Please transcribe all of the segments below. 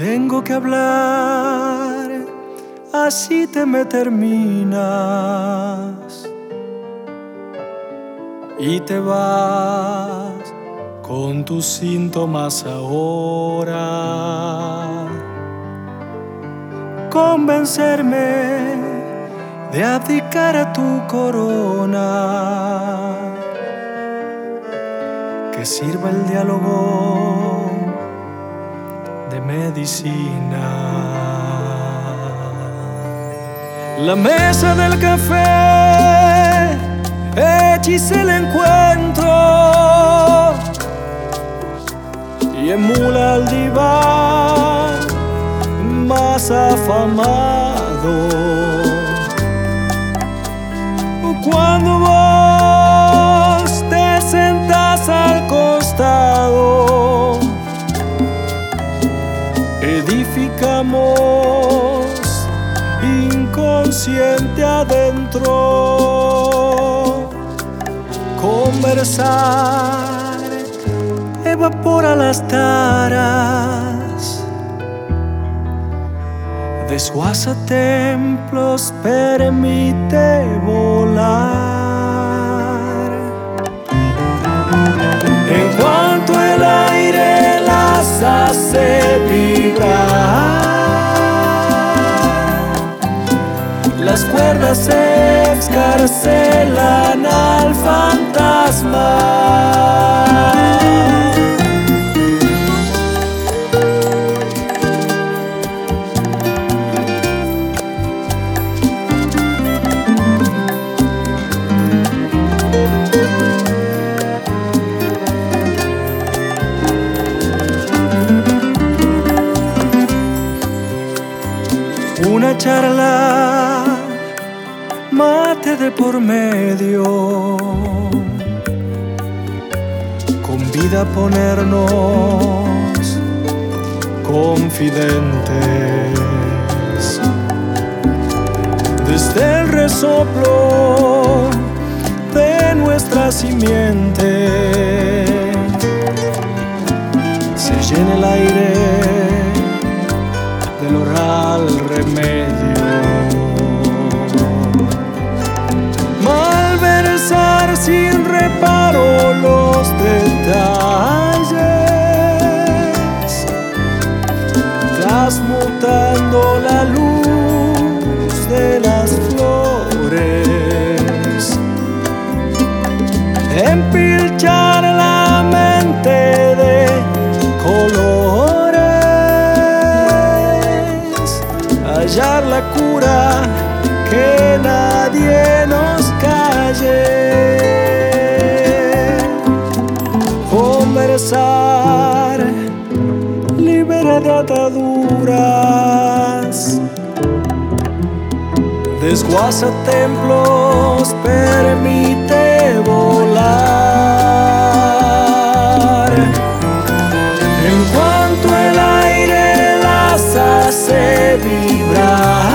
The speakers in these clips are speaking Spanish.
tengo que hablar, así te me terminas y te vas con tus síntomas ahora. Convencerme de abdicar a tu corona. Que sirva el diálogo medicina. La mesa del café hechiza el encuentro y emula al diván más afamado. Edificamos inconsciente adentro. Conversar evapora las taras, desguaza templos, permite volar. Las cuerdas se excarcelan al fantasma. Charla, de por medio, convida a ponernos confidentes. Desde el resoplo de nuestra simiente sin reparo los detalles, transmutando la luz de las flores, empilchar la mente de colores, hallar la cura que nadie conversar, libera de ataduras. Desguaza templos, permite volar. En cuanto el aire las hace vibrar,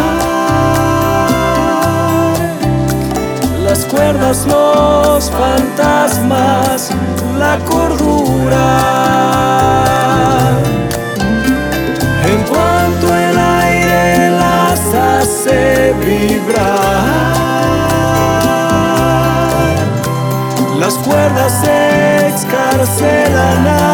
las cuerdas, los fantasmas, la cordura. En cuanto el aire las hace vibrar, las cuerdas se excarcelan